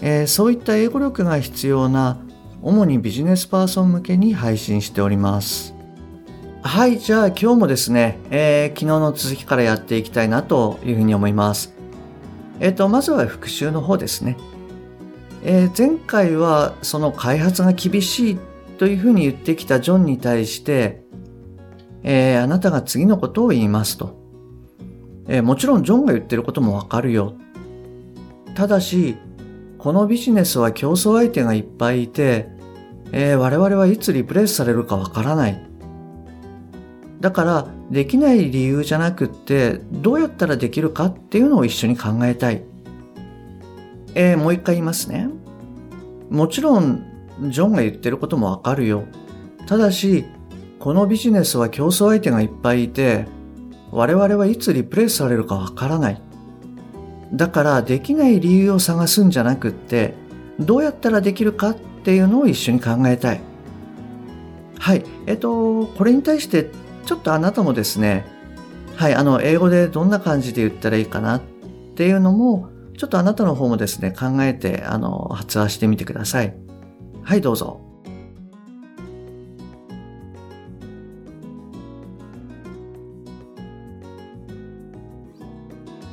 えーそういった英語力が必要な主にビジネスパーソン向けに配信しておりますはいじゃあ今日もですね、えー昨日の続きからやっていきたいなというふうに思いますえっ、とまずは復習の方ですね、えー前回はその開発が厳しいというふうに言ってきたジョンに対して、えーあなたが次のことを言いますと。えーもちろんジョンが言ってることもわかるよ。ただし、このビジネスは競争相手がいっぱいいて、えー我々はいつリプレイスされるかわからない。だから、できない理由じゃなくって、どうやったらできるかっていうのを一緒に考えたい。えーもう一回言いますね。もちろん、ジョンが言ってることもわかるよ。ただし、このビジネスは競争相手がいっぱいいて、我々はいつリプレイスされるかわからない。だから、できない理由を探すんじゃなくって、どうやったらできるかっていうのを一緒に考えたい。はい。えっと、これに対して、ちょっとあなたもですね、はい、あの、英語でどんな感じで言ったらいいかなっていうのも、ちょっとあなたの方もですね、考えて、あの、発話してみてください。はい、どうぞ。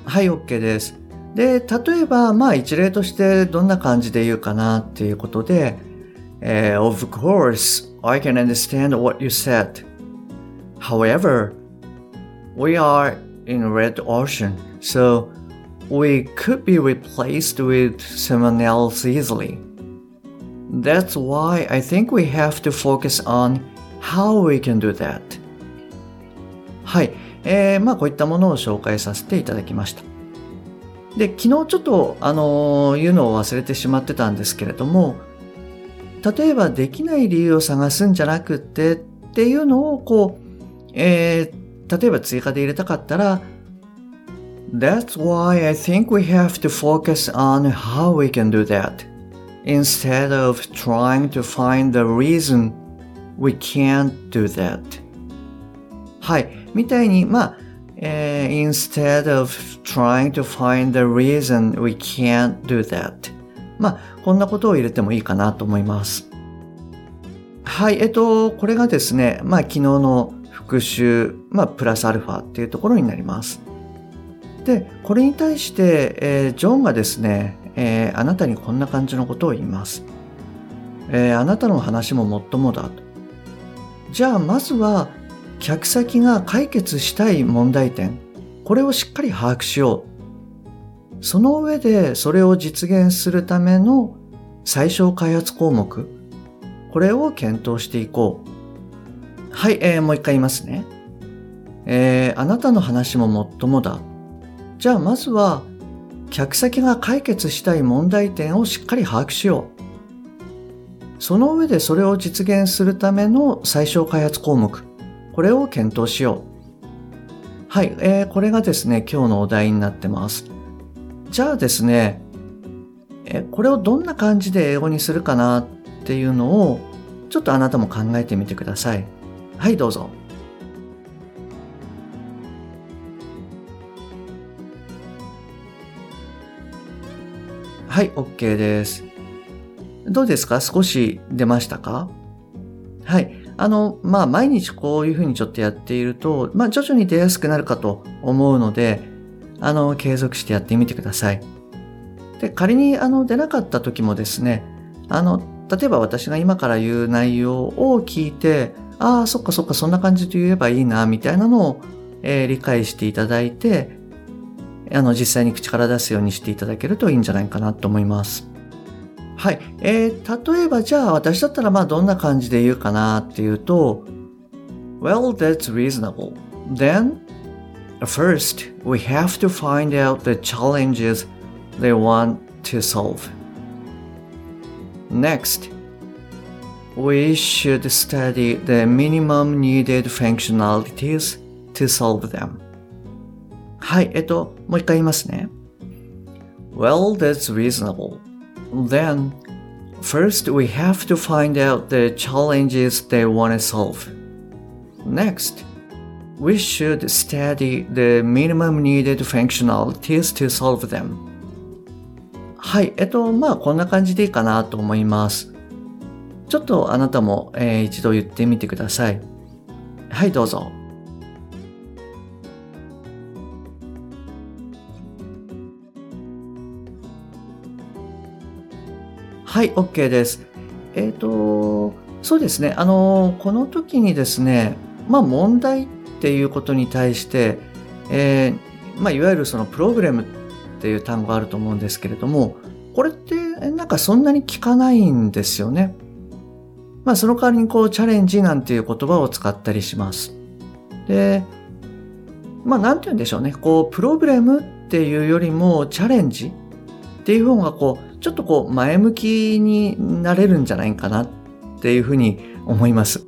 はい、OK です。で、例えば、まあ一例としてどんな感じで言うかなっていうことで、えー Of course, I can understand what you said. However, we are in red ocean, so we could be replaced with someone else easily. That's why I think we have to focus on how we can do that. はい。えー、まあこういったものを紹介させていただきました。で、昨日ちょっと、あのー言うのを忘れてしまってたんですけれども、例えばできない理由を探すんじゃなくってっていうのをこう、えー例えば追加で入れたかったら、That's why I think we have to focus on how we can do that instead of trying to find the reason we can't do that. はい。みたいに、まあ、えー instead of trying to find the reason we can't do that. まあ、こんなことを入れてもいいかなと思います。はい。えっと、これがですね、まあ、昨日の復習、まあ、プラスアルファっていうところになります。で、これに対して、えージョンがですね、えーあなたにこんな感じのことを言います。えーあなたの話ももっともだと。じゃあ、まずは、客先が解決したい問題点、これをしっかり把握しよう。その上で、それを実現するための最小開発項目、これを検討していこう。はい、えーもう一回言いますね。えーあなたの話ももっともだ。じゃあまずは、客先が解決したい問題点をしっかり把握しよう。その上でそれを実現するための最小開発項目、これを検討しよう。はい、えーこれがですね、今日のお題になってます。じゃあですね、えこれをどんな感じで英語にするかなっていうのを、ちょっとあなたも考えてみてください。はい、どうぞ。はい、OK です。どうですか？少し出ましたか？はい。あの、まあ、毎日こういうふうにちょっとやっていると、まあ、徐々に出やすくなるかと思うので、あの、継続してやってみてください。で、仮に、あの、出なかった時もですね、あの、例えば私が今から言う内容を聞いて、ああ、そっかそっか、そんな感じで言えばいいな、みたいなのを、えー理解していただいて、あの、実際に口から出すようにしていただけるといいんじゃないかなと思います。はい。えー、例えばじゃあ私だったらまあどんな感じで言うかなっていうと、Well, that's reasonable. Then, first, we have to find out the challenges they want to solve. Next, we should study the minimum needed functionalities to solve them. はい、えっと、もう一回言いますね。Well, that's reasonable. Then, first we have to find out the challenges they want to solve. Next, we should study the minimum needed functionalities to solve them. はい、えっと、まあこんな感じでいいかなと思います。ちょっとあなたも、えー一度言ってみてください。はい、どうぞ。 はい、OK です。えっ、と、そうですね。あの、この時にですね、まあ問題っていうことに対して、えーまあいわゆるそのプログラムっていう単語があると思うんですけれども、これってなんかそんなに聞かないんですよね。まあその代わりにこうチャレンジなんていう言葉を使ったりします。で、まあなんて言うんでしょうね。こうプログラムっていうよりもチャレンジっていう方がこうちょっとこう前向きになれるんじゃないかなっていうふうに思います。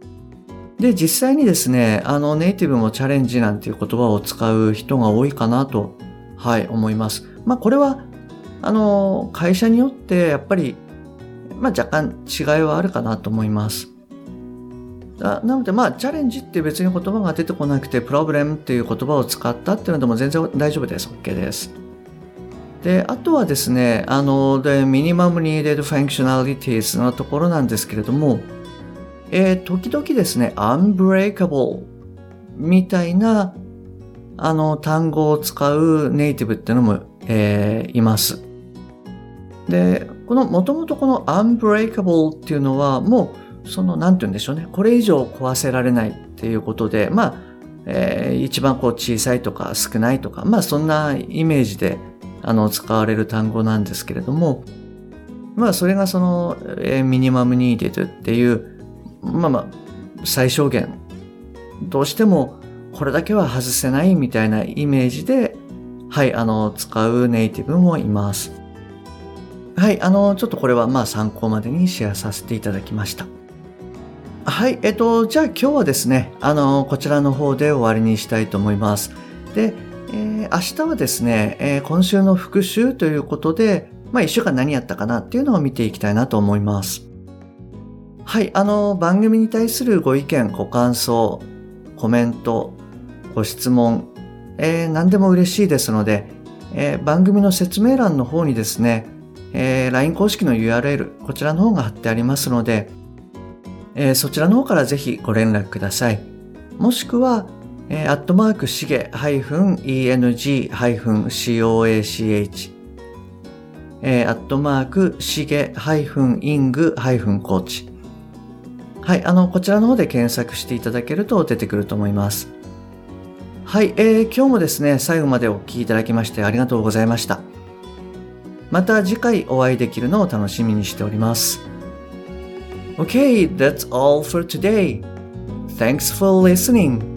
で、実際にですね、あのネイティブもチャレンジなんていう言葉を使う人が多いかなと、はい、思います。まあこれは、あの、会社によってやっぱり、まあ若干違いはあるかなと思います。なのでまあチャレンジって別に言葉が出てこなくて、プロブレムっていう言葉を使ったっていうのでも全然大丈夫です。OK です。で、あとはですね、あの、で、minimum needed functionalities のところなんですけれども、えー時々ですね、unbreakable みたいな、あの、単語を使うネイティブっていうのも、えーいます。で、この、もともとこの unbreakable っていうのは、もう、その、なんて言うんでしょうね、これ以上壊せられないっていうことで、まあ、えー一番こう小さいとか少ないとか、まあそんなイメージで、あの、使われる単語なんですけれども、まあそれがその、えーミニマムニーデッドっていう、まあまあ、最小限、どうしてもこれだけは外せないみたいなイメージで、はい、あの、使うネイティブもいます。はい、あの、ちょっとこれはまあ参考までにシェアさせていただきました。はい、えっと、じゃあ今日はですね、あの、こちらの方で終わりにしたいと思います。で、えー明日はですね、えー今週の復習ということで、まあ一週間何やったかなっていうのを見ていきたいなと思います。はい、あの、番組に対するご意見、ご感想、コメント、ご質問、えー何でも嬉しいですので、えー番組の説明欄の方にですね、えー LINE 公式の URL、こちらの方が貼ってありますので、えーそちらの方からぜひご連絡ください。もしくは、えーアットマークしげ -eng-coach えーアットマークしげ -ing-coach はい、あの、こちらの方で検索していただけると出てくると思います。はい、えー今日もですね、最後までお聞きいただきましてありがとうございました。また次回お会いできるのを楽しみにしております。Okay, that's all for today. Thanks for listening.